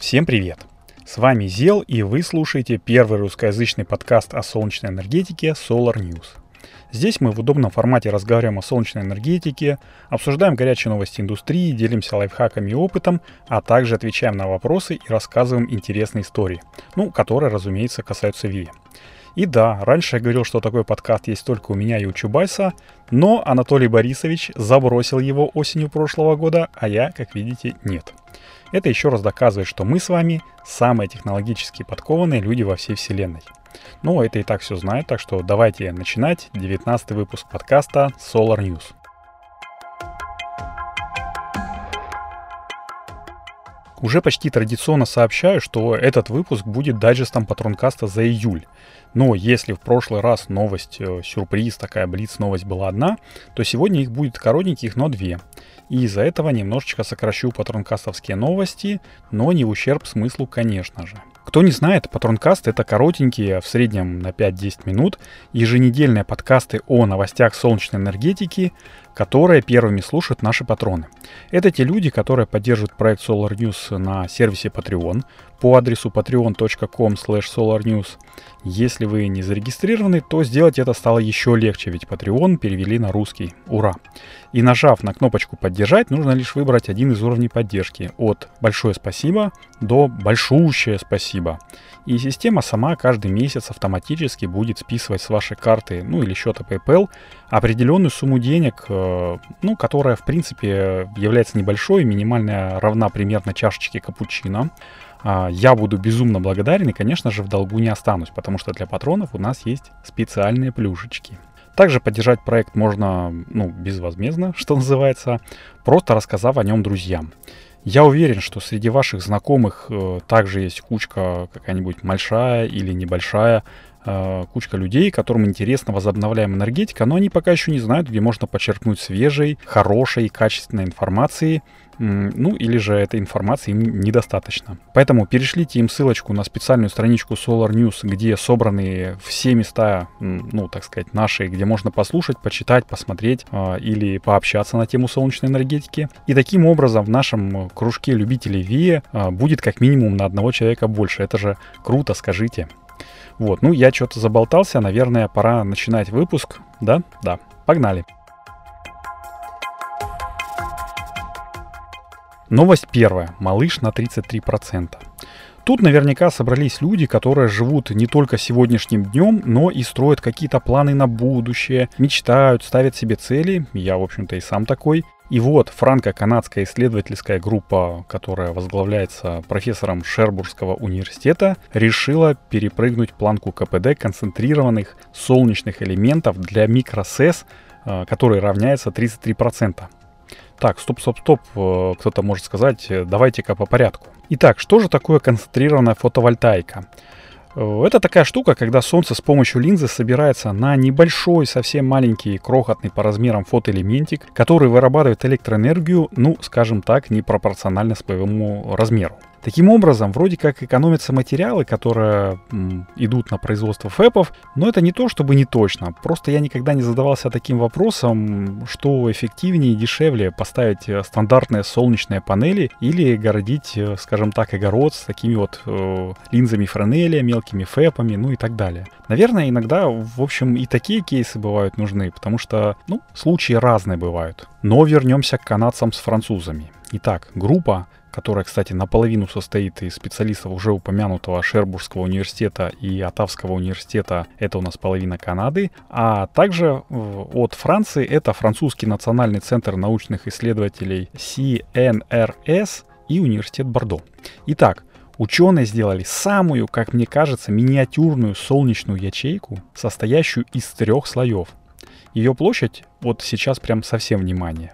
Всем привет! С вами Зел, и вы слушаете первый русскоязычный подкаст о солнечной энергетике Solar News. Здесь мы в удобном формате разговариваем о солнечной энергетике, обсуждаем горячие новости индустрии, делимся лайфхаками и опытом, а также отвечаем на вопросы и рассказываем интересные истории, ну, которые, разумеется, касаются ВИА. И да, раньше я говорил, что такой подкаст есть только у меня и у Чубайса, но Анатолий Борисович забросил его осенью прошлого года, а я, как видите, нет. Это еще раз доказывает, что мы с вами самые технологически подкованные люди во всей вселенной. Ну, это и так все знают, так что давайте начинать 19 выпуск подкаста Solar News. Уже почти традиционно сообщаю, что этот выпуск будет дайджестом патронкаста за июль. Но если в прошлый раз новость, э, сюрприз, такая блиц новость была одна, то сегодня их будет коротеньких, но две. И из-за этого немножечко сокращу патронкастовские новости, но не в ущерб смыслу, конечно же. Кто не знает, Патронкаст — это коротенькие, в среднем на 5-10 минут, еженедельные подкасты о новостях солнечной энергетики, которые первыми слушают наши патроны. Это те люди, которые поддерживают проект Solar News на сервисе Patreon по адресу patreon.com solarnews. Если вы не зарегистрированы, то сделать это стало еще легче, ведь Patreon перевели на русский. Ура! И нажав на кнопочку «Поддержать», нужно лишь выбрать один из уровней поддержки. От «Большое спасибо» до «Большущее спасибо». И система сама каждый месяц автоматически будет списывать с вашей карты, ну или счета PayPal, определенную сумму денег, э, ну, которая, в принципе, является небольшой, минимальная равна примерно чашечке капучино. А, я буду безумно благодарен и, конечно же, в долгу не останусь, потому что для патронов у нас есть специальные плюшечки. Также поддержать проект можно, ну, безвозмездно, что называется, просто рассказав о нем друзьям. Я уверен, что среди ваших знакомых э, также есть кучка какая-нибудь большая или небольшая, э, кучка людей, которым интересна возобновляемая энергетика, но они пока еще не знают, где можно подчеркнуть свежей, хорошей, качественной информации – ну или же этой информации им недостаточно. Поэтому перешлите им ссылочку на специальную страничку Solar News, где собраны все места, ну так сказать, наши, где можно послушать, почитать, посмотреть э, или пообщаться на тему солнечной энергетики. И таким образом в нашем кружке любителей ВИЭ э, будет как минимум на одного человека больше. Это же круто, скажите. Вот, ну я что-то заболтался, наверное, пора начинать выпуск. Да? Да. Погнали. Новость первая. Малыш на 33%. Тут наверняка собрались люди, которые живут не только сегодняшним днем, но и строят какие-то планы на будущее, мечтают, ставят себе цели. Я, в общем-то, и сам такой. И вот франко-канадская исследовательская группа, которая возглавляется профессором Шербургского университета, решила перепрыгнуть планку КПД концентрированных солнечных элементов для микросэс, э, который равняется 33%. Так, стоп, стоп, стоп, э, кто-то может сказать, э, давайте-ка по порядку. Итак, что же такое концентрированная фотовольтаика? Это такая штука, когда Солнце с помощью линзы собирается на небольшой, совсем маленький, крохотный по размерам фотоэлементик, который вырабатывает электроэнергию, ну, скажем так, непропорционально своему размеру. Таким образом, вроде как экономятся материалы, которые м, идут на производство фэпов, но это не то, чтобы не точно. Просто я никогда не задавался таким вопросом, что эффективнее и дешевле поставить э, стандартные солнечные панели или городить, э, скажем так, огород с такими вот э, линзами Френеля, мелкими фэпами, ну и так далее. Наверное, иногда, в общем, и такие кейсы бывают нужны, потому что, ну, случаи разные бывают. Но вернемся к канадцам с французами. Итак, группа которая, кстати, наполовину состоит из специалистов уже упомянутого Шербургского университета и Атавского университета, это у нас половина Канады, а также от Франции это французский национальный центр научных исследователей CNRS и университет Бордо. Итак, Ученые сделали самую, как мне кажется, миниатюрную солнечную ячейку, состоящую из трех слоев. Ее площадь, вот сейчас прям совсем внимание,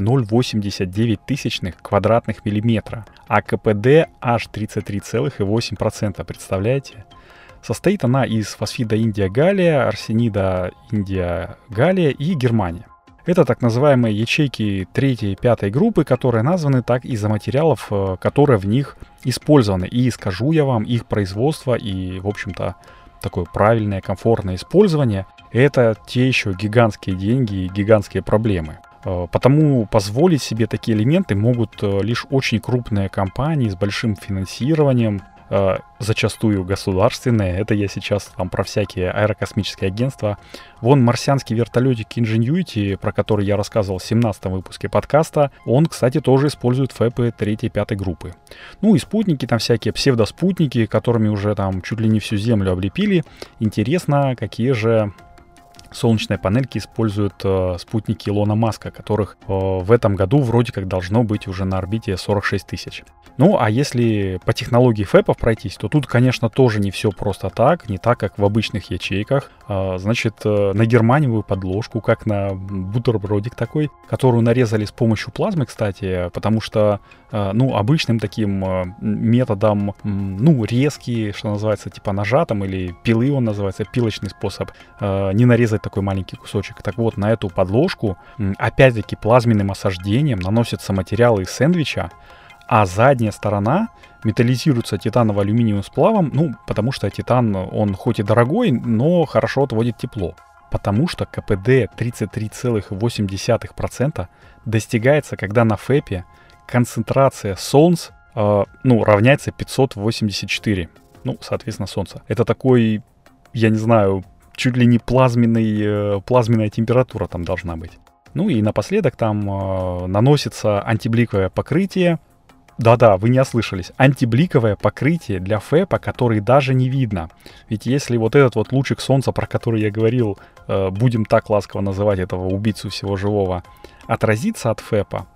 0,089 тысячных квадратных миллиметра, а КПД аж 33,8%, представляете? Состоит она из фосфида Индия-Галия, арсенида Индия-Галия и Германия. Это так называемые ячейки третьей и пятой группы, которые названы так из-за материалов, э, которые в них использованы. И скажу я вам, их производство и, в общем-то, такое правильное, комфортное использование – это те еще гигантские деньги и гигантские проблемы. Э, потому позволить себе такие элементы могут э, лишь очень крупные компании с большим финансированием, э, зачастую государственные. Это я сейчас там про всякие аэрокосмические агентства. Вон марсианский вертолетик Ingenuity, про который я рассказывал в 17 выпуске подкаста, он, кстати, тоже использует ФЭПы 3 и 5 группы. Ну и спутники, там всякие псевдоспутники, которыми уже там чуть ли не всю Землю облепили. Интересно, какие же солнечные панельки используют э, спутники Илона Маска, которых э, в этом году вроде как должно быть уже на орбите 46 тысяч. Ну, а если по технологии ФЭПов пройтись, то тут, конечно, тоже не все просто так, не так, как в обычных ячейках. А, значит, э, на германиевую подложку, как на бутербродик такой, которую нарезали с помощью плазмы, кстати, потому что, э, ну, обычным таким э, методом, ну, резкий, что называется, типа ножа там или пилы он называется, пилочный способ, не нарезать такой маленький кусочек. Так вот, на эту подложку, опять-таки, плазменным осаждением наносятся материалы из сэндвича, а задняя сторона металлизируется титаново-алюминиевым сплавом, ну, потому что титан, он хоть и дорогой, но хорошо отводит тепло. Потому что КПД 33,8% достигается, когда на ФЭПе концентрация солнц, э, ну, равняется 584. Ну, соответственно, солнце. Это такой, я не знаю, чуть ли не плазменный, э, плазменная температура там должна быть. Ну и напоследок там э, наносится антибликовое покрытие, да-да, вы не ослышались. Антибликовое покрытие для ФЭПа, который даже не видно. Ведь если вот этот вот лучик солнца, про который я говорил, э, будем так ласково называть этого убийцу всего живого, отразится от ФЭПа,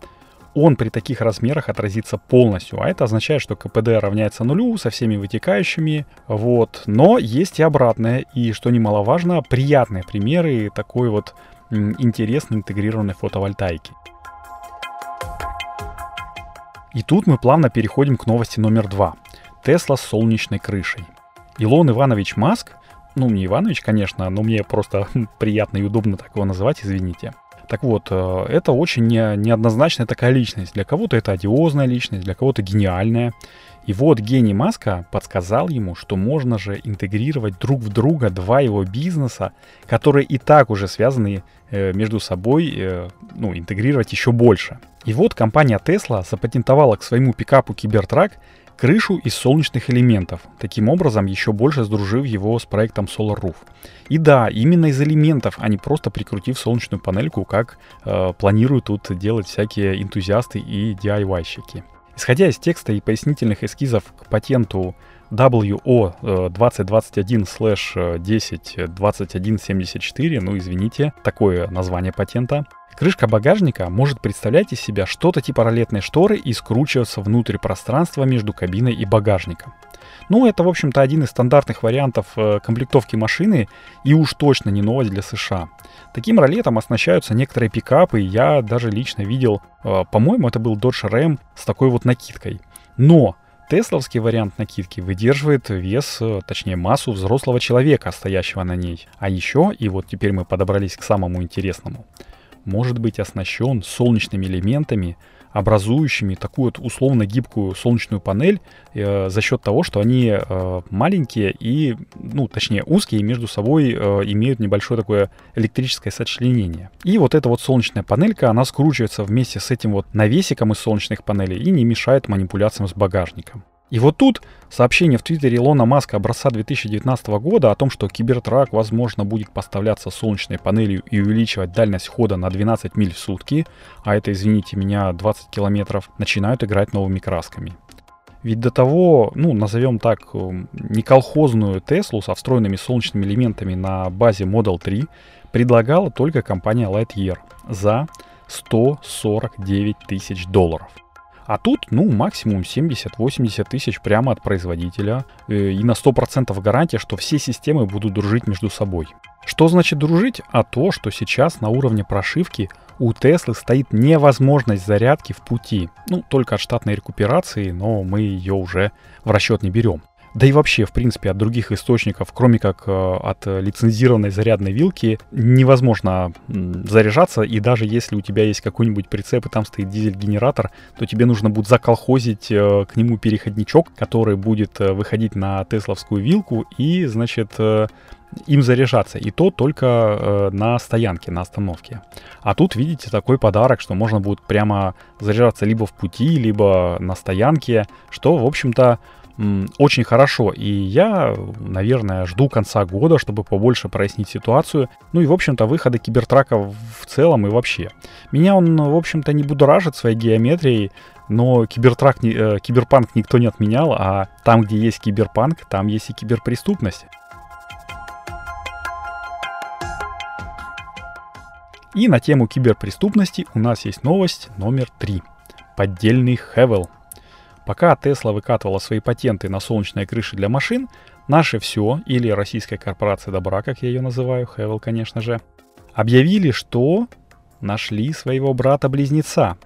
он при таких размерах отразится полностью, а это означает, что КПД равняется нулю со всеми вытекающими, вот. Но есть и обратное, и, что немаловажно, приятные примеры такой вот интересной интегрированной фотовольтайки. И тут мы плавно переходим к новости номер два. Тесла с солнечной крышей. Илон Иванович Маск, ну не Иванович, конечно, но мне просто приятно и удобно так его называть, извините. Так вот, э, это очень не, неоднозначная такая личность. Для кого-то это одиозная личность, для кого-то гениальная. И вот гений Маска подсказал ему, что можно же интегрировать друг в друга два его бизнеса, которые и так уже связаны э, между собой, э, ну, интегрировать еще больше. И вот компания Tesla запатентовала к своему пикапу Cybertruck крышу из солнечных элементов, таким образом еще больше сдружив его с проектом Solar Roof. И да, именно из элементов, а не просто прикрутив солнечную панельку, как э, планируют тут делать всякие энтузиасты и DIY-щики. Исходя из текста и пояснительных эскизов к патенту WO 2021-10-2174, ну извините, такое название патента, Крышка багажника может представлять из себя что-то типа ролетной шторы и скручиваться внутрь пространства между кабиной и багажником. Ну, это, в общем-то, один из стандартных вариантов э, комплектовки машины и уж точно не новость для США. Таким ролетом оснащаются некоторые пикапы, я даже лично видел, э, по-моему, это был Dodge Ram с такой вот накидкой. Но Тесловский вариант накидки выдерживает вес, э, точнее массу взрослого человека, стоящего на ней. А еще, и вот теперь мы подобрались к самому интересному, может быть оснащен солнечными элементами, образующими такую вот условно гибкую солнечную панель э, за счет того, что они э, маленькие и, ну, точнее, узкие и между собой э, имеют небольшое такое электрическое сочленение. И вот эта вот солнечная панелька, она скручивается вместе с этим вот навесиком из солнечных панелей и не мешает манипуляциям с багажником. И вот тут сообщение в Твиттере Илона Маска образца 2019 года о том, что Кибертрак, возможно, будет поставляться солнечной панелью и увеличивать дальность хода на 12 миль в сутки, а это, извините меня, 20 километров, начинают играть новыми красками. Ведь до того, ну, назовем так, э, не колхозную Теслу со встроенными солнечными элементами на базе Model 3 предлагала только компания Lightyear за 149 тысяч долларов. А тут, ну, максимум 70-80 тысяч прямо от производителя. Э, и на 100% гарантия, что все системы будут дружить между собой. Что значит дружить? А то, что сейчас на уровне прошивки у Теслы стоит невозможность зарядки в пути. Ну, только от штатной рекуперации, но мы ее уже в расчет не берем. Да и вообще, в принципе, от других источников, кроме как э, от лицензированной зарядной вилки, невозможно заряжаться, и даже если у тебя есть какой-нибудь прицеп и там стоит дизель-генератор, то тебе нужно будет заколхозить э, к нему переходничок, который будет э, выходить на тесловскую вилку и, значит, им заряжаться. И то только на стоянке, на остановке. А тут, видите, такой подарок, что можно будет прямо заряжаться либо в пути, либо на стоянке, что, в общем-то, очень хорошо. И я, наверное, жду конца года, чтобы побольше прояснить ситуацию. Ну и, в общем-то, выхода кибертрака в целом и вообще. Меня он, в общем-то, не будоражит своей геометрией, но кибертрак, э, киберпанк никто не отменял, а там, где есть киберпанк, там есть и киберпреступность. И на тему киберпреступности у нас есть новость номер три. Поддельный Хевел. Пока Tesla выкатывала свои патенты на солнечные крыши для машин, наше все, или российская корпорация добра, как я ее называю, Хевел, конечно же, объявили, что нашли своего брата-близнеца.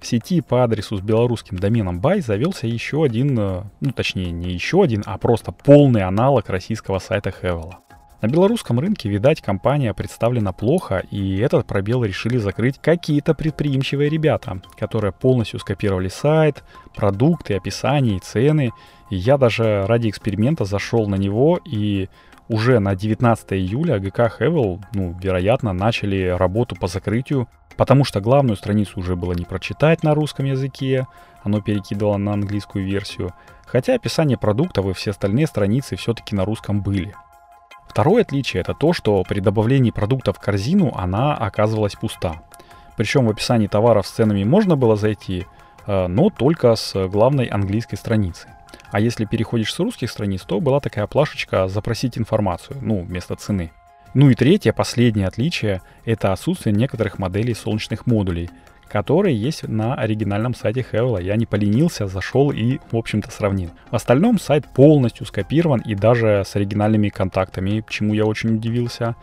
В сети по адресу с белорусским доменом Buy завелся еще один, э, ну точнее не еще один, а просто полный аналог российского сайта Хевела. На белорусском рынке, видать, компания представлена плохо, и этот пробел решили закрыть какие-то предприимчивые ребята, которые полностью скопировали сайт, продукты, описание и цены. И я даже ради эксперимента зашел на него, и уже на 19 июля ГК Хевел, ну, вероятно, начали работу по закрытию, потому что главную страницу уже было не прочитать на русском языке, оно перекидывало на английскую версию, хотя описание продуктов и все остальные страницы все-таки на русском были – Второе отличие это то, что при добавлении продукта в корзину она оказывалась пуста. Причем в описании товаров с ценами можно было зайти, э, но только с главной английской страницы. А если переходишь с русских страниц, то была такая плашечка «Запросить информацию», ну, вместо цены. Ну и третье, последнее отличие – это отсутствие некоторых моделей солнечных модулей, которые есть на оригинальном сайте Hewlett. Я не поленился, зашел и, в общем-то, сравнил. В остальном сайт полностью скопирован и даже с оригинальными контактами, чему я очень удивился.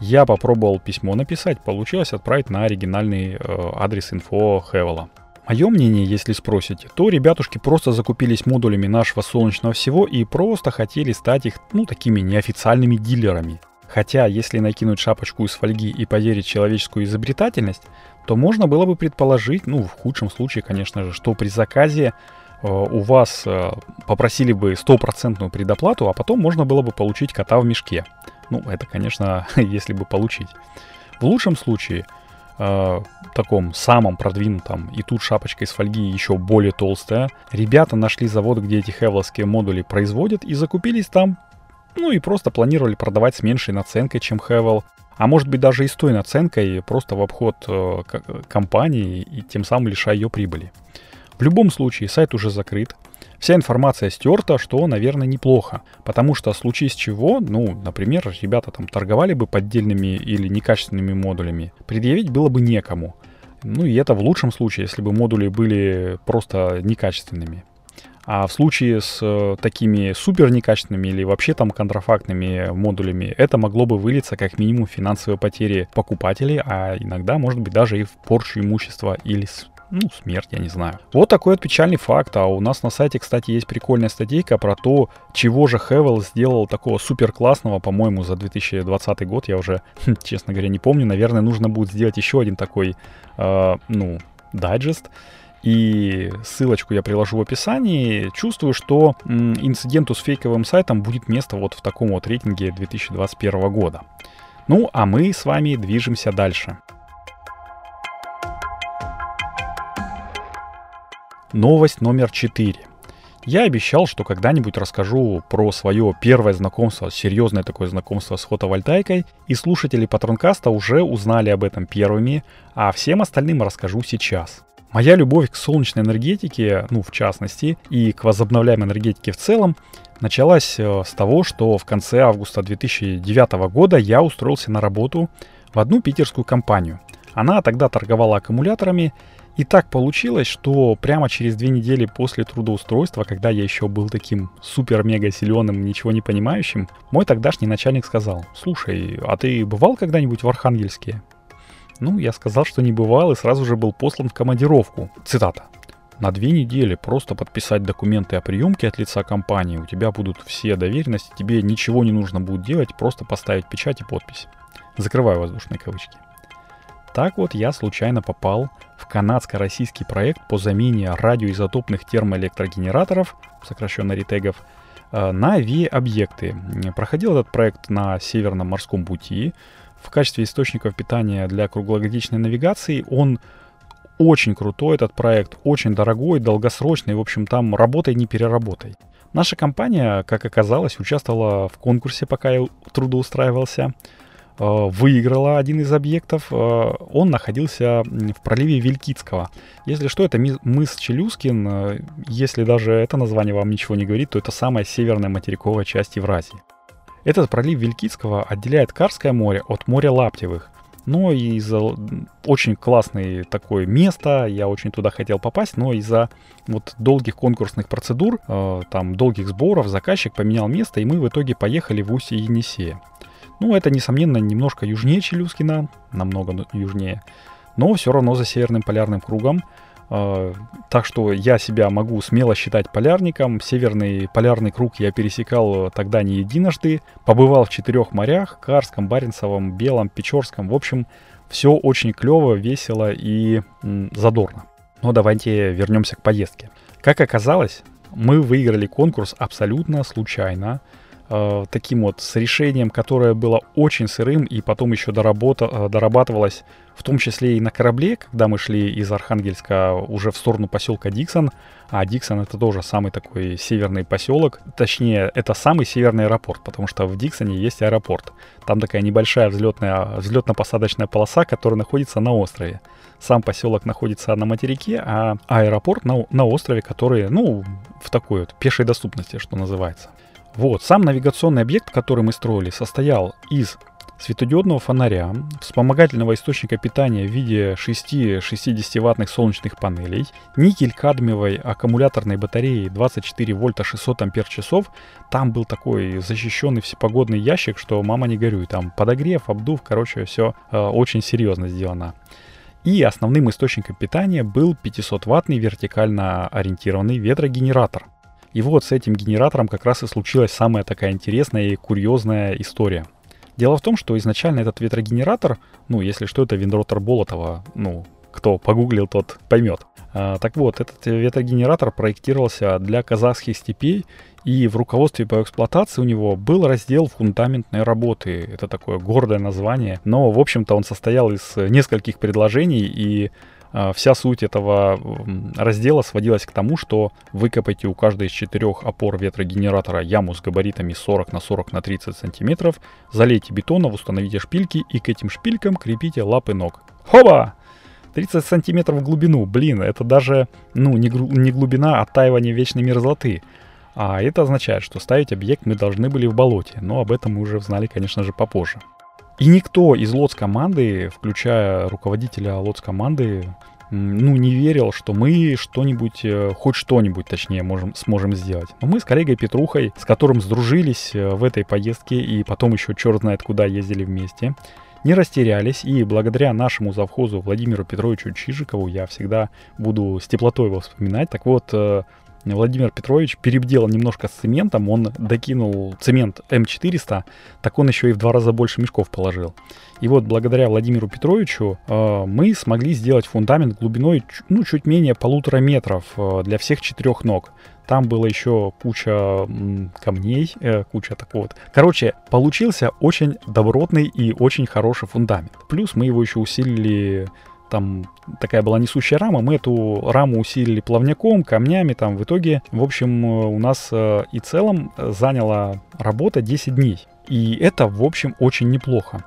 Я попробовал письмо написать, получилось отправить на оригинальный э, адрес инфо Хевела. Мое мнение, если спросите, то ребятушки просто закупились модулями нашего солнечного всего и просто хотели стать их, ну, такими неофициальными дилерами. Хотя, если накинуть шапочку из фольги и поверить человеческую изобретательность, то можно было бы предположить, ну, в худшем случае, конечно же, что при заказе э, у вас э, попросили бы стопроцентную предоплату, а потом можно было бы получить кота в мешке. Ну, это, конечно, если бы получить. В лучшем случае, э, таком самом продвинутом, и тут шапочка из фольги еще более толстая, ребята нашли завод, где эти хевловские модули производят, и закупились там ну и просто планировали продавать с меньшей наценкой, чем Хевел, а может быть даже и с той наценкой, просто в обход э, компании и тем самым лишая ее прибыли. В любом случае, сайт уже закрыт, вся информация стерта, что, наверное, неплохо, потому что в случае с чего, ну, например, ребята там торговали бы поддельными или некачественными модулями, предъявить было бы некому. Ну и это в лучшем случае, если бы модули были просто некачественными. А в случае с э, такими супер некачественными или вообще там контрафактными модулями, это могло бы вылиться как минимум в финансовые потери покупателей, а иногда, может быть, даже и в порчу имущества или ну, смерть, я не знаю. Вот такой вот печальный факт. А у нас на сайте, кстати, есть прикольная статейка про то, чего же Хевел сделал такого супер классного, по-моему, за 2020 год. Я уже, честно говоря, не помню. Наверное, нужно будет сделать еще один такой, э, ну, дайджест и ссылочку я приложу в описании, чувствую, что инциденту с фейковым сайтом будет место вот в таком вот рейтинге 2021 года. Ну, а мы с вами движемся дальше. Новость номер 4. Я обещал, что когда-нибудь расскажу про свое первое знакомство, серьезное такое знакомство с фотовольтайкой, и слушатели Патронкаста уже узнали об этом первыми, а всем остальным расскажу сейчас. Моя любовь к солнечной энергетике, ну, в частности, и к возобновляемой энергетике в целом, началась э, с того, что в конце августа 2009 года я устроился на работу в одну питерскую компанию. Она тогда торговала аккумуляторами, и так получилось, что прямо через две недели после трудоустройства, когда я еще был таким супер-мега силеным, ничего не понимающим, мой тогдашний начальник сказал, слушай, а ты бывал когда-нибудь в Архангельске? Ну, я сказал, что не бывал и сразу же был послан в командировку. Цитата. на две недели просто подписать документы о приемке от лица компании. У тебя будут все доверенности, тебе ничего не нужно будет делать, просто поставить печать и подпись. Закрываю воздушные кавычки. Так вот я случайно попал в канадско-российский проект по замене радиоизотопных термоэлектрогенераторов, сокращенно ретегов, э, на ВИ-объекты. Проходил этот проект на Северном морском пути. В качестве источников питания для круглогодичной навигации он очень крутой, этот проект, очень дорогой, долгосрочный, в общем, там работай, не переработай. Наша компания, как оказалось, участвовала в конкурсе, пока я трудоустраивался. Э, выиграла один из объектов. Э, он находился в проливе Вилькицкого. Если что, это мыс Челюскин. Э, если даже это название вам ничего не говорит, то это самая северная материковая часть Евразии. Этот пролив Вилькицкого отделяет Карское море от моря Лаптевых. Но из-за очень классное такое место, я очень туда хотел попасть, но из-за вот долгих конкурсных процедур, там долгих сборов, заказчик поменял место, и мы в итоге поехали в устье Енисея. Ну, это, несомненно, немножко южнее Челюскина, намного южнее, но все равно за Северным полярным кругом. А, так что я себя могу смело считать полярником. Северный полярный круг я пересекал тогда не единожды. Побывал в четырех морях, Карском, Баренцевом, Белом, Печорском. В общем, все очень клево, весело и задорно. Но давайте вернемся к поездке. Как оказалось, мы выиграли конкурс абсолютно случайно э, таким вот с решением, которое было очень сырым и потом еще доработа, э, дорабатывалось в том числе и на корабле, когда мы шли из Архангельска уже в сторону поселка Диксон. А Диксон это тоже самый такой северный поселок. Точнее, это самый северный аэропорт, потому что в Диксоне есть аэропорт. Там такая небольшая взлетная, взлетно-посадочная полоса, которая находится на острове. Сам поселок находится на материке, а аэропорт на, на острове, который, ну, в такой вот пешей доступности, что называется. Вот, сам навигационный объект, который мы строили, состоял из светодиодного фонаря, вспомогательного источника питания в виде 6 60-ваттных солнечных панелей, никель-кадмиевой аккумуляторной батареи 24 вольта 600 ампер часов. Там был такой защищенный всепогодный ящик, что мама не горюй, там подогрев, обдув, короче, все э, очень серьезно сделано. И основным источником питания был 500-ваттный вертикально ориентированный ветрогенератор – и вот с этим генератором как раз и случилась самая такая интересная и курьезная история. Дело в том, что изначально этот ветрогенератор, ну, если что, это виндротор Болотова, ну, кто погуглил, тот поймет. А, так вот, этот ветрогенератор проектировался для казахских степей, и в руководстве по эксплуатации у него был раздел фундаментной работы. Это такое гордое название. Но, в общем-то, он состоял из нескольких предложений, и вся суть этого раздела сводилась к тому, что выкопайте у каждой из четырех опор ветрогенератора яму с габаритами 40 на 40 на 30 сантиметров, залейте бетоном, установите шпильки и к этим шпилькам крепите лапы ног. Хоба! 30 сантиметров в глубину, блин, это даже, ну, не, гру- не глубина оттаивания вечной мерзлоты. А это означает, что ставить объект мы должны были в болоте, но об этом мы уже знали, конечно же, попозже. И никто из лотс-команды, включая руководителя лотс-команды, ну, не верил, что мы что-нибудь, э, хоть что-нибудь, точнее, можем, сможем сделать. Но мы с коллегой Петрухой, с которым сдружились э, в этой поездке и потом еще черт знает куда ездили вместе, не растерялись, и благодаря нашему завхозу Владимиру Петровичу Чижикову я всегда буду с теплотой его вспоминать. Так вот, э, Владимир Петрович перебделал немножко с цементом, он докинул цемент М400, так он еще и в два раза больше мешков положил. И вот благодаря Владимиру Петровичу э, мы смогли сделать фундамент глубиной ну, чуть менее полутора метров э, для всех четырех ног. Там было еще куча м, камней, э, куча такого вот. Короче, получился очень добротный и очень хороший фундамент. Плюс мы его еще усилили там такая была несущая рама, мы эту раму усилили плавняком, камнями, там в итоге, в общем, у нас э, и целом заняла работа 10 дней. И это, в общем, очень неплохо.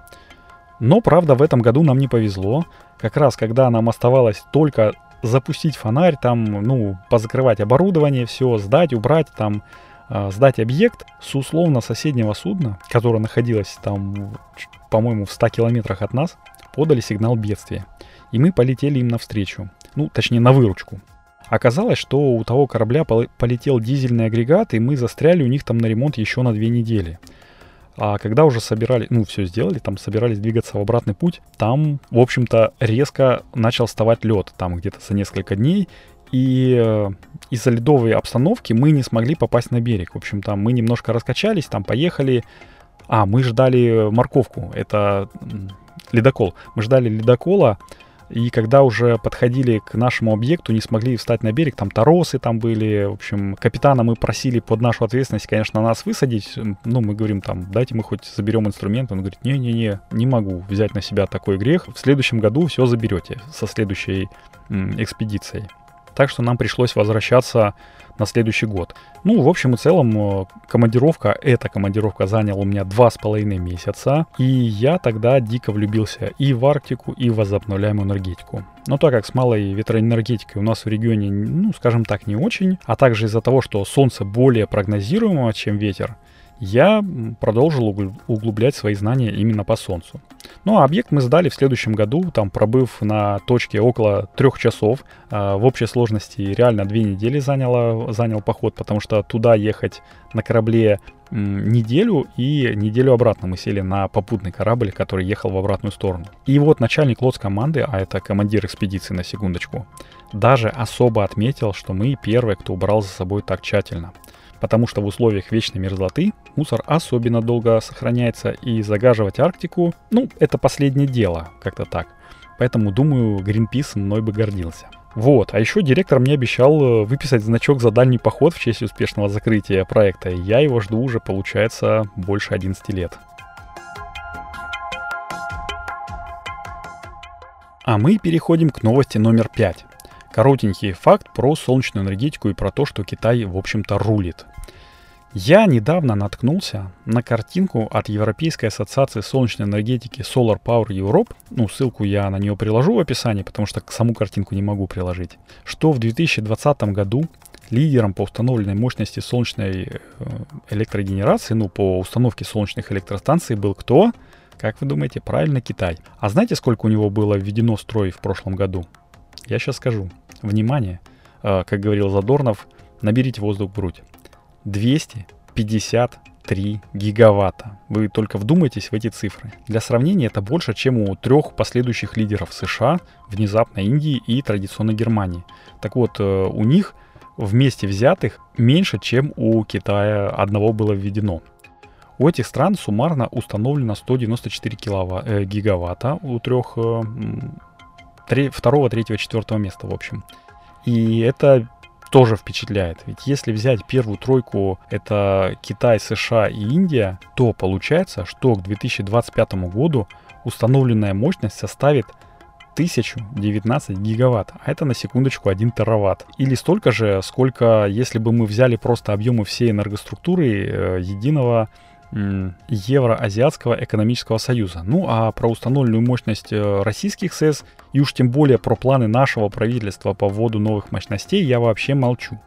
Но, правда, в этом году нам не повезло. Как раз, когда нам оставалось только запустить фонарь, там, ну, позакрывать оборудование, все, сдать, убрать, там, э, сдать объект с условно соседнего судна, которое находилось там, по-моему, в 100 километрах от нас, подали сигнал бедствия и мы полетели им навстречу, ну, точнее, на выручку. Оказалось, что у того корабля полетел дизельный агрегат, и мы застряли у них там на ремонт еще на две недели. А когда уже собирали, ну, все сделали, там собирались двигаться в обратный путь, там, в общем-то, резко начал вставать лед, там где-то за несколько дней, И э, из-за ледовой обстановки мы не смогли попасть на берег. В общем, там мы немножко раскачались, там поехали. А, мы ждали морковку. Это ледокол. Мы ждали ледокола, и когда уже подходили к нашему объекту, не смогли встать на берег, там торосы там были, в общем, капитана мы просили под нашу ответственность, конечно, нас высадить, ну, мы говорим там, дайте мы хоть заберем инструмент, он говорит, не-не-не, не могу взять на себя такой грех, в следующем году все заберете со следующей экспедицией. Так что нам пришлось возвращаться на следующий год. Ну, в общем и целом, э, командировка, эта командировка заняла у меня два с половиной месяца, и я тогда дико влюбился и в Арктику, и в возобновляемую энергетику. Но так как с малой ветроэнергетикой у нас в регионе, ну, скажем так, не очень, а также из-за того, что солнце более прогнозируемо, чем ветер, я продолжил углублять свои знания именно по Солнцу. Ну а объект мы сдали в следующем году, там пробыв на точке около трех часов. А, в общей сложности реально две недели заняло, занял поход, потому что туда ехать на корабле неделю и неделю обратно мы сели на попутный корабль, который ехал в обратную сторону. И вот начальник лодс команды, а это командир экспедиции на секундочку, даже особо отметил, что мы первые, кто убрал за собой так тщательно потому что в условиях вечной мерзлоты мусор особенно долго сохраняется, и загаживать Арктику, ну, это последнее дело, как-то так. Поэтому, думаю, Greenpeace мной бы гордился. Вот, а еще директор мне обещал э, выписать значок за дальний поход в честь успешного закрытия проекта, я его жду уже, получается, больше 11 лет. А мы переходим к новости номер 5. Коротенький факт про солнечную энергетику и про то, что Китай, в общем-то, рулит. Я недавно наткнулся на картинку от Европейской ассоциации солнечной энергетики Solar Power Europe. Ну, ссылку я на нее приложу в описании, потому что саму картинку не могу приложить. Что в 2020 году лидером по установленной мощности солнечной э, электрогенерации, ну, по установке солнечных электростанций был кто? Как вы думаете? Правильно, Китай. А знаете, сколько у него было введено в строй в прошлом году? Я сейчас скажу. Внимание, э, как говорил Задорнов, наберите воздух в грудь. 253 гигаватта. Вы только вдумайтесь в эти цифры. Для сравнения, это больше, чем у трех последующих лидеров США, внезапно Индии и традиционно Германии. Так вот, э, у них вместе взятых меньше, чем у Китая одного было введено. У этих стран суммарно установлено 194 киловатт, э, гигаватта у трех, э, три, второго, третьего, четвертого места, в общем. И это тоже впечатляет. Ведь если взять первую тройку, это Китай, США и Индия, то получается, что к 2025 году установленная мощность составит 1019 гигаватт, а это на секундочку 1 тераватт. Или столько же, сколько если бы мы взяли просто объемы всей энергоструктуры э, единого Евроазиатского экономического союза. Ну а про установленную мощность э, российских СЭС и уж тем более про планы нашего правительства по вводу новых мощностей я вообще молчу.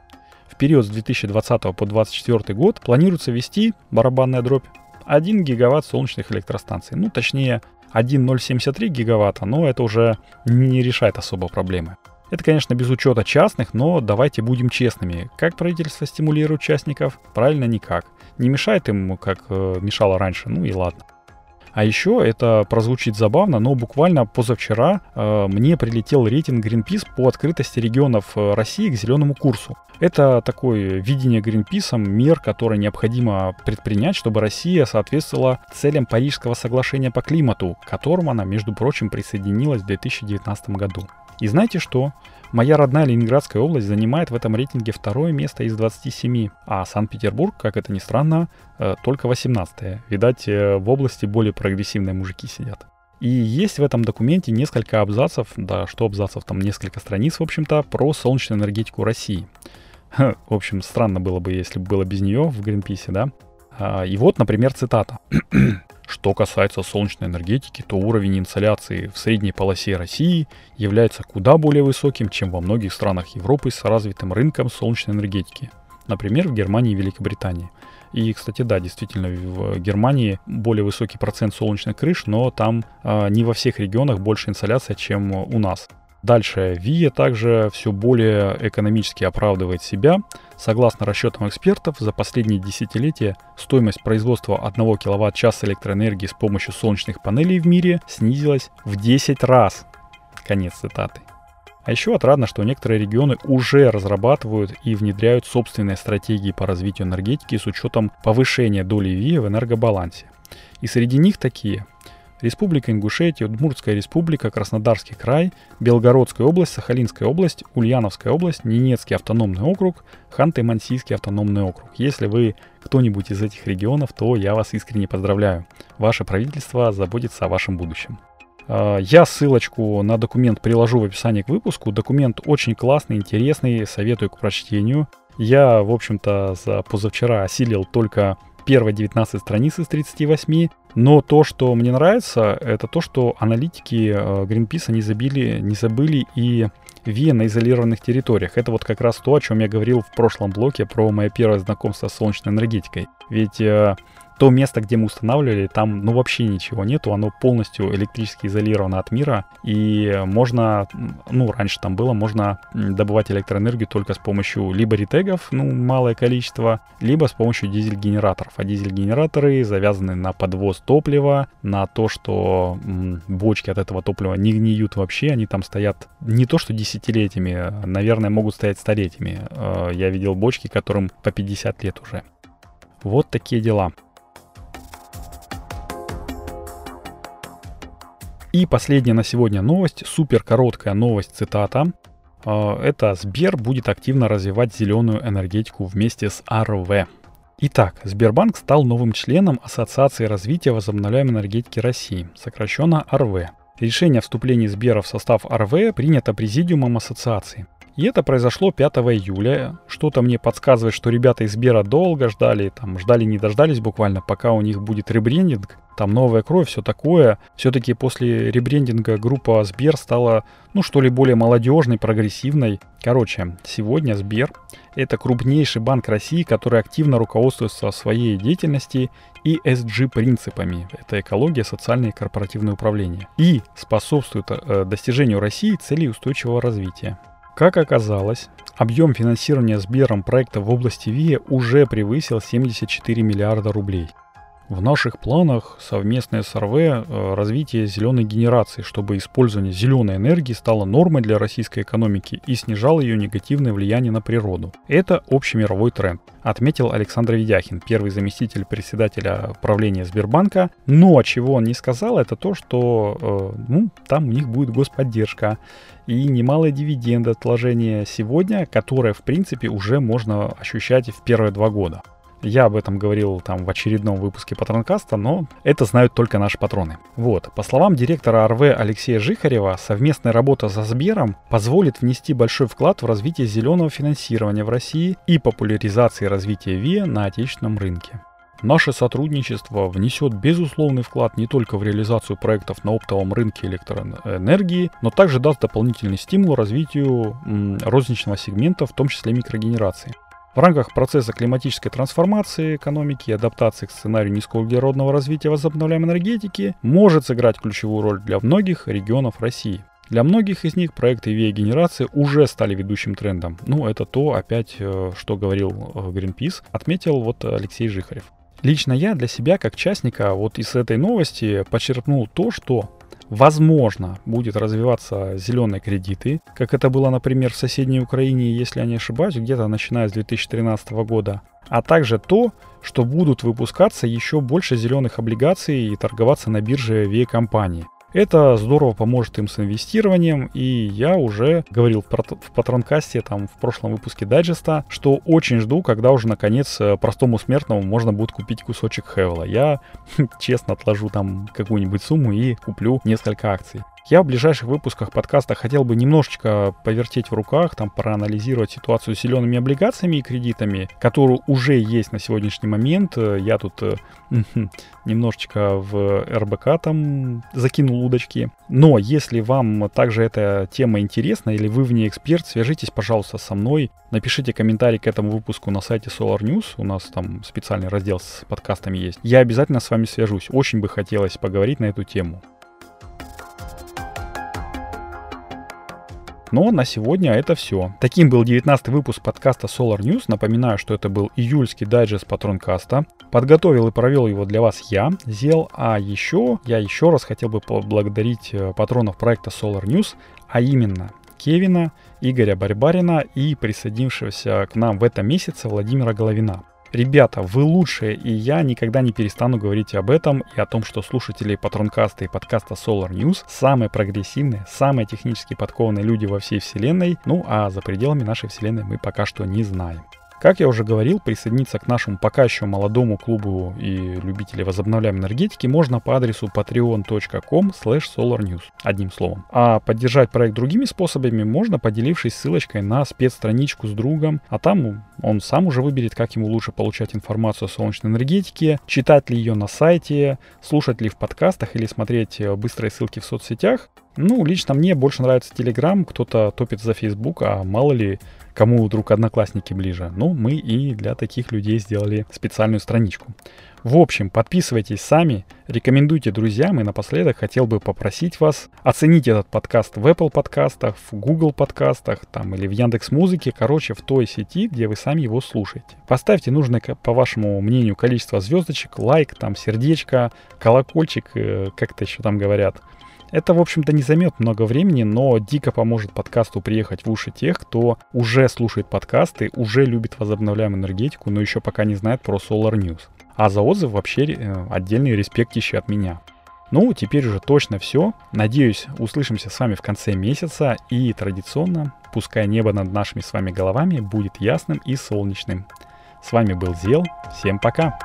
В период с 2020 по 2024 год планируется ввести, барабанная дробь, 1 гигаватт солнечных электростанций. Ну точнее 1,073 гигаватта, но это уже не решает особо проблемы. Это, конечно, без учета частных, но давайте будем честными. Как правительство стимулирует участников? Правильно, никак. Не мешает им, как э, мешало раньше, ну и ладно. А еще это прозвучит забавно, но буквально позавчера э, мне прилетел рейтинг Greenpeace по открытости регионов э, России к зеленому курсу. Это такое видение Greenpeace мер, которые необходимо предпринять, чтобы Россия соответствовала целям Парижского соглашения по климату, к которому она, между прочим, присоединилась в 2019 году. И знаете что? Моя родная Ленинградская область занимает в этом рейтинге второе место из 27, а Санкт-Петербург, как это ни странно, э, только 18. Видать, э, в области более прогрессивные мужики сидят. И есть в этом документе несколько абзацев, да что абзацев, там несколько страниц, в общем-то, про солнечную энергетику России. В общем, странно было бы, если бы было без нее в Гринписе, да? А, и вот, например, цитата. Что касается солнечной энергетики, то уровень инсоляции в средней полосе России является куда более высоким, чем во многих странах Европы с развитым рынком солнечной энергетики. Например, в Германии и Великобритании. И, кстати, да, действительно, в Германии более высокий процент солнечных крыш, но там э, не во всех регионах больше инсоляция, чем у нас. Дальше, ВИА также все более экономически оправдывает себя. Согласно расчетам экспертов, за последние десятилетия стоимость производства 1 кВт-час электроэнергии с помощью солнечных панелей в мире снизилась в 10 раз. Конец цитаты. А еще отрадно, что некоторые регионы уже разрабатывают и внедряют собственные стратегии по развитию энергетики с учетом повышения доли ВИА в энергобалансе. И среди них такие Республика Ингушетия, Удмуртская республика, Краснодарский край, Белгородская область, Сахалинская область, Ульяновская область, Ненецкий автономный округ, Ханты-Мансийский автономный округ. Если вы кто-нибудь из этих регионов, то я вас искренне поздравляю. Ваше правительство заботится о вашем будущем. А, я ссылочку на документ приложу в описании к выпуску. Документ очень классный, интересный, советую к прочтению. Я, в общем-то, за позавчера осилил только первые 19 страниц из 38, но то, что мне нравится, это то, что аналитики э, Greenpeace не забили, не забыли и ВИА на изолированных территориях. Это вот как раз то, о чем я говорил в прошлом блоке про мое первое знакомство с солнечной энергетикой. Ведь э, то место, где мы устанавливали, там ну вообще ничего нету, оно полностью электрически изолировано от мира, и можно, ну раньше там было, можно добывать электроэнергию только с помощью либо ретегов, ну малое количество, либо с помощью дизель-генераторов. А дизель-генераторы завязаны на подвоз топлива, на то, что бочки от этого топлива не гниют вообще, они там стоят не то что десятилетиями, наверное, могут стоять столетиями. Э, я видел бочки, которым по 50 лет уже. Вот такие дела. И последняя на сегодня новость, супер короткая новость, цитата. А, это Сбер будет активно развивать зеленую энергетику вместе с РВ. Итак, Сбербанк стал новым членом Ассоциации развития возобновляемой энергетики России, сокращенно РВ. Решение о вступлении Сбера в состав РВ принято Президиумом Ассоциации. И это произошло 5 июля. Что-то мне подсказывает, что ребята из Сбера долго ждали, там ждали не дождались буквально, пока у них будет ребрендинг, там новая кровь, все такое. Все-таки после ребрендинга группа Сбер стала, ну что ли, более молодежной, прогрессивной. Короче, сегодня Сбер – это крупнейший банк России, который активно руководствуется своей деятельности ESG принципами. Это экология, социальное и корпоративное управление. И способствует э, достижению России целей устойчивого развития. Как оказалось, объем финансирования Сбером проекта в области ВИА уже превысил 74 миллиарда рублей. В наших планах совместное с РВ э, развитие зеленой генерации, чтобы использование зеленой энергии стало нормой для российской экономики и снижало ее негативное влияние на природу. Это общемировой тренд, отметил Александр Ведяхин, первый заместитель председателя правления Сбербанка. Но чего он не сказал, это то, что э, ну, там у них будет господдержка и немалые дивиденды отложения сегодня, которые в принципе уже можно ощущать в первые два года. Я об этом говорил там в очередном выпуске Патронкаста, но это знают только наши патроны. Вот, по словам директора РВ Алексея Жихарева, совместная работа со Сбером позволит внести большой вклад в развитие зеленого финансирования в России и популяризации развития ВИА на отечественном рынке. Наше сотрудничество внесет безусловный вклад не только в реализацию проектов на оптовом рынке электроэнергии, но также даст дополнительный стимул развитию розничного сегмента, в том числе микрогенерации. В рамках процесса климатической трансформации экономики и адаптации к сценарию низкоуглеродного развития возобновляемой энергетики может сыграть ключевую роль для многих регионов России. Для многих из них проекты ВИА-генерации уже стали ведущим трендом. Ну, это то, опять, э, что говорил э, Greenpeace, отметил вот Алексей Жихарев. Лично я для себя, как частника, вот из этой новости подчеркнул то, что Возможно, будет развиваться зеленые кредиты, как это было, например, в соседней Украине, если я не ошибаюсь, где-то начиная с 2013 года. А также то, что будут выпускаться еще больше зеленых облигаций и торговаться на бирже VE-компании. Это здорово поможет им с инвестированием, и я уже говорил в, патронкасте, там, в прошлом выпуске дайджеста, что очень жду, когда уже, наконец, э, простому смертному можно будет купить кусочек Хевела. Я, честно, отложу там какую-нибудь сумму и куплю несколько акций. Я в ближайших выпусках подкаста хотел бы немножечко повертеть в руках, там проанализировать ситуацию с зелеными облигациями и кредитами, которые уже есть на сегодняшний момент. Я тут э, немножечко в РБК там закинул удочки. Но если вам также эта тема интересна или вы в ней эксперт, свяжитесь, пожалуйста, со мной. Напишите комментарий к этому выпуску на сайте Solar News. У нас там специальный раздел с подкастами есть. Я обязательно с вами свяжусь. Очень бы хотелось поговорить на эту тему. Но на сегодня это все. Таким был 19 выпуск подкаста Solar News. Напоминаю, что это был июльский дайджест Патронкаста. Подготовил и провел его для вас я, Зел. А еще я еще раз хотел бы поблагодарить э, патронов проекта Solar News, а именно Кевина, Игоря Барбарина и присоединившегося к нам в этом месяце Владимира Головина. Ребята, вы лучшие, и я никогда не перестану говорить об этом и о том, что слушатели Патронкаста и подкаста Solar News самые прогрессивные, самые технически подкованные люди во всей вселенной, ну а за пределами нашей вселенной мы пока что не знаем. Как я уже говорил, присоединиться к нашему пока еще молодому клубу и любителей возобновляемой энергетики можно по адресу patreon.com solarnews, одним словом. А поддержать проект другими способами можно, поделившись ссылочкой на спецстраничку с другом, а там он сам уже выберет, как ему лучше получать информацию о солнечной энергетике, читать ли ее на сайте, слушать ли в подкастах или смотреть э, быстрые ссылки в соцсетях. Ну, лично мне больше нравится Telegram, кто-то топит за Facebook, а мало ли кому вдруг одноклассники ближе. Ну, мы и для таких людей сделали специальную страничку. В общем, подписывайтесь сами, рекомендуйте друзьям и напоследок хотел бы попросить вас оценить этот подкаст в Apple подкастах, в Google подкастах там, или в Яндекс Музыке, короче, в той сети, где вы сами его слушаете. Поставьте нужное, по вашему мнению, количество звездочек, лайк, там, сердечко, колокольчик, э, как-то еще там говорят. Это, в общем-то, не займет много времени, но дико поможет подкасту приехать в уши тех, кто уже слушает подкасты, уже любит возобновляемую энергетику, но еще пока не знает про Solar News. А за отзыв вообще э, отдельный респект еще от меня. Ну, теперь уже точно все. Надеюсь, услышимся с вами в конце месяца и традиционно, пускай небо над нашими с вами головами будет ясным и солнечным. С вами был Зел. Всем пока!